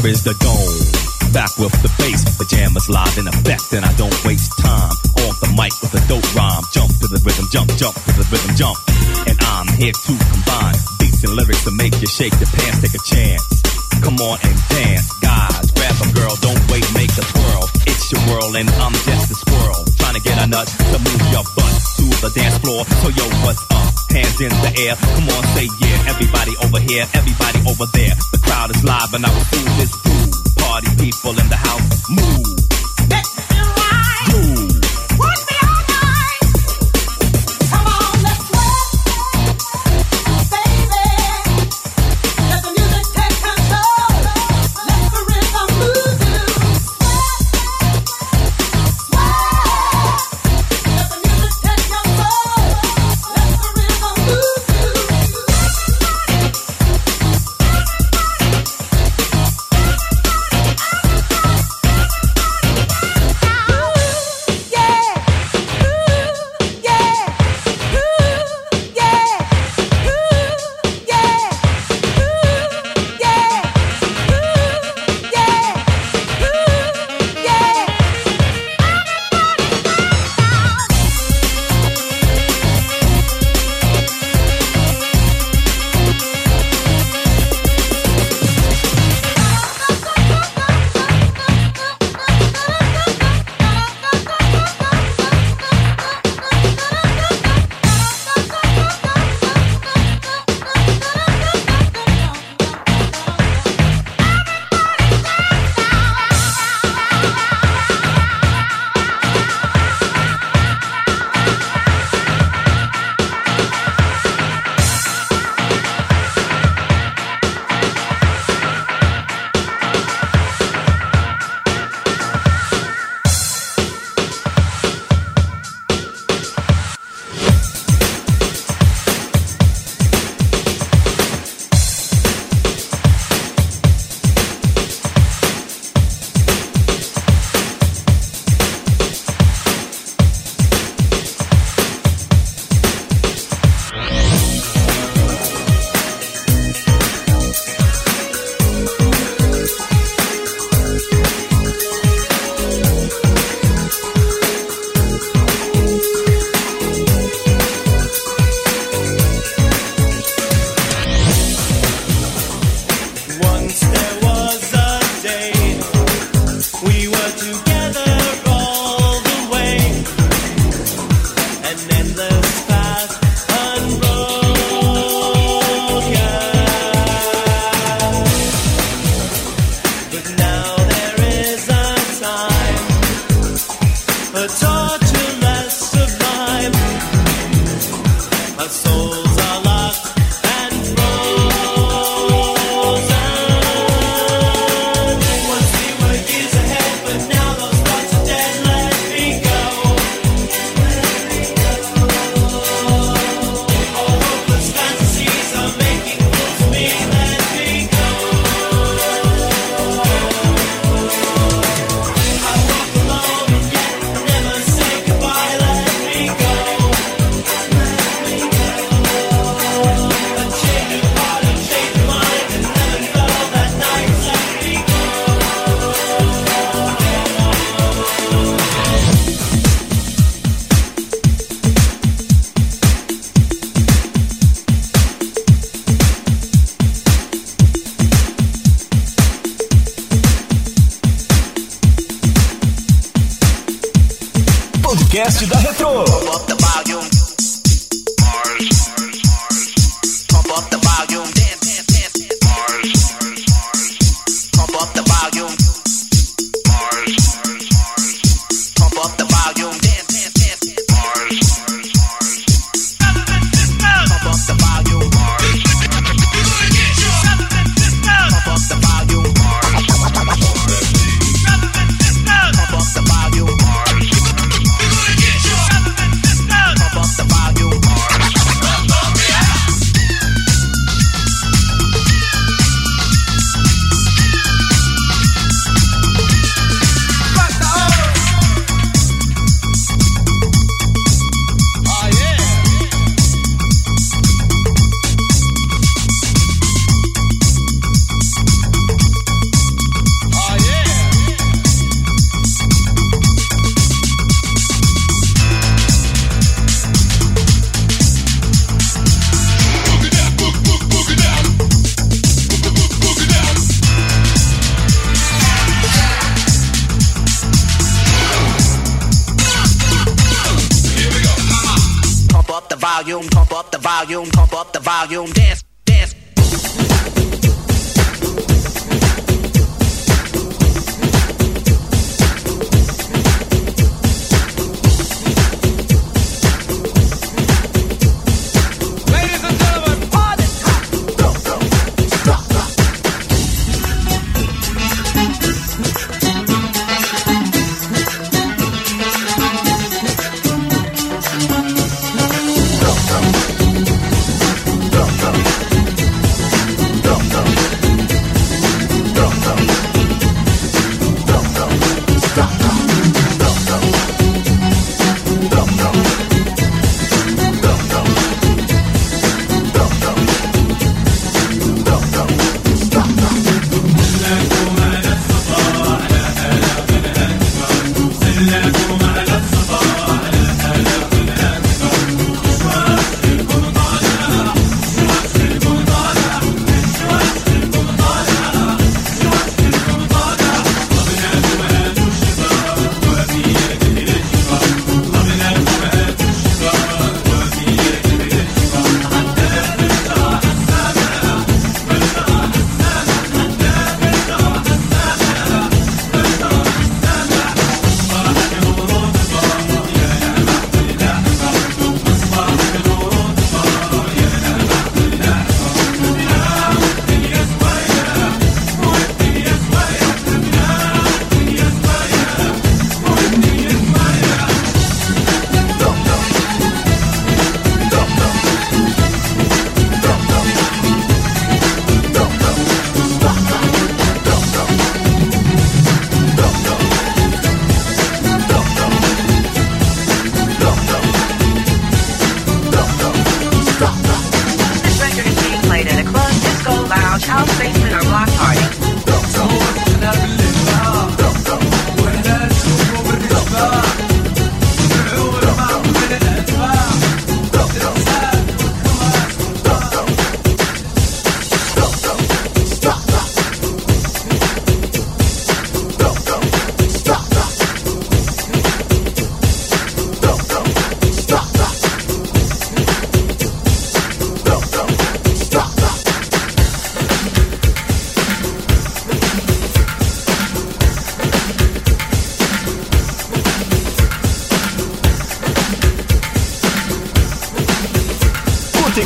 here is the dome. Back with the bass, pajamas live in effect, and I don't waste time. On the mic with a dope rhyme, jump to the rhythm, jump, jump to the rhythm, jump. And I'm here to combine beats and lyrics to make you shake your pants, take a chance. Come on and dance, guys. Grab a girl, don't wait, make a twirl. It's your world, and I'm just a squirrel trying to get a nut to move your butt to the dance floor. So yo, what's up? hands in the air. Come on, say yeah. Everybody over here, everybody over there. The crowd is live and I will do this. Party people in the house, move. volume, pump up the volume, pump up the volume, dance, dance.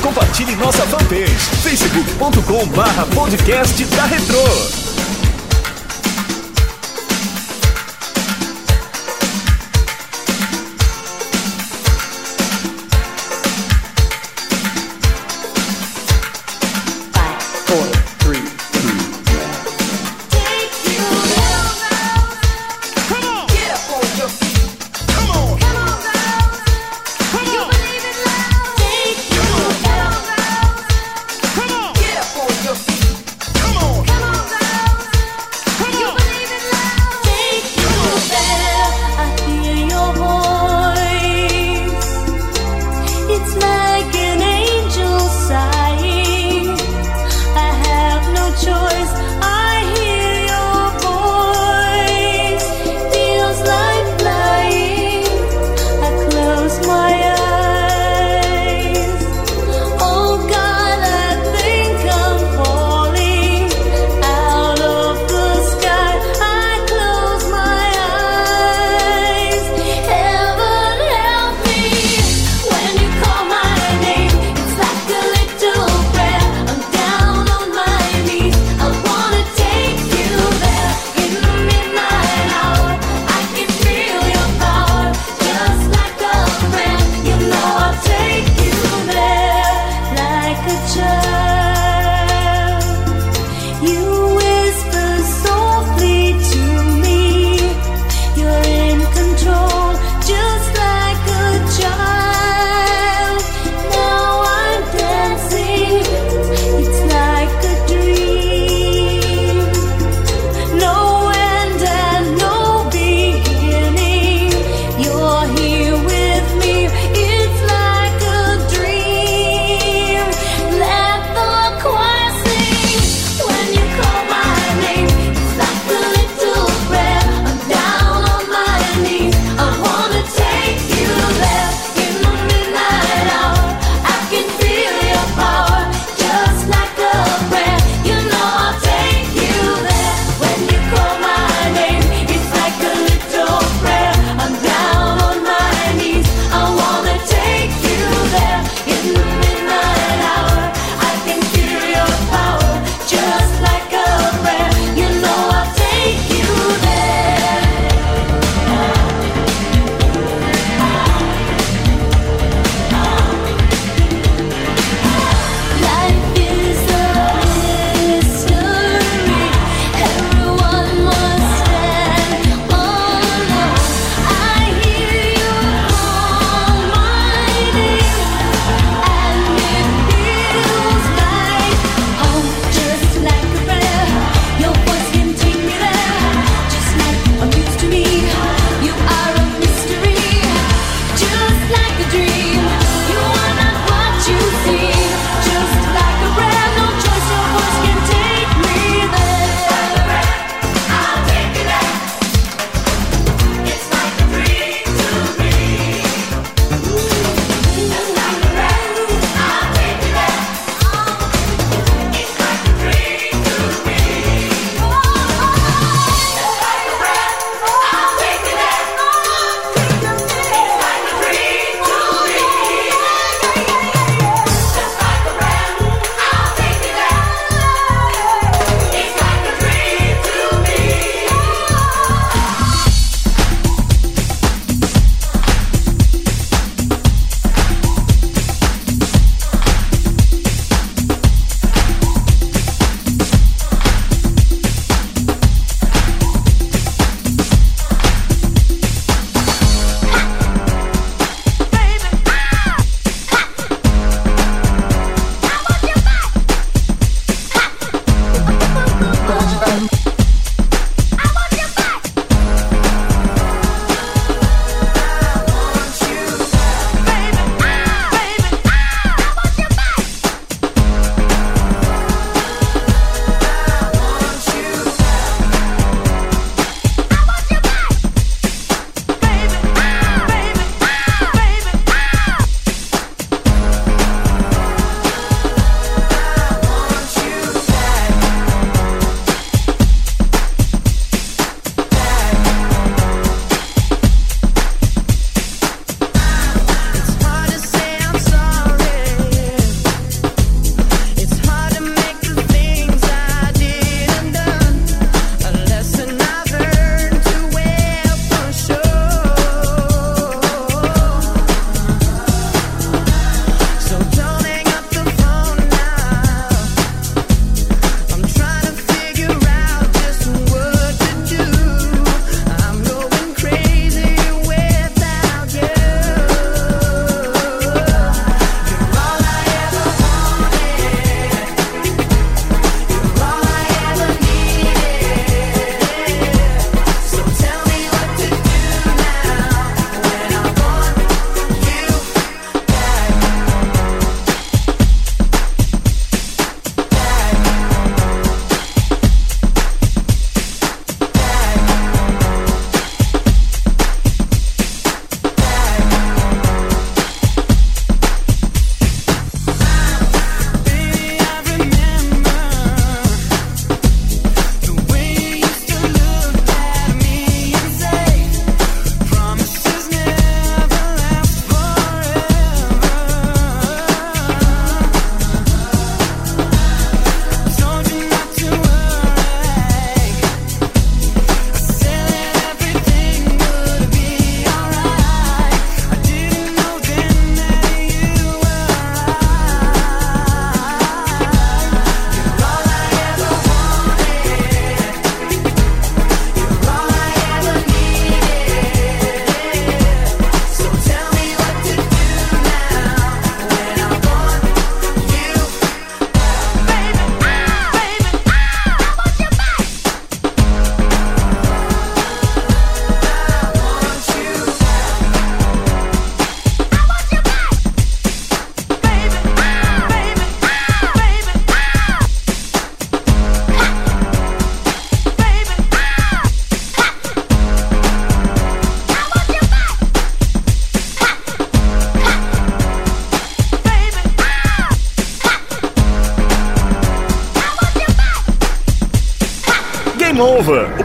compartilhe nossa fanpage facebook.com barra podcast da Retro.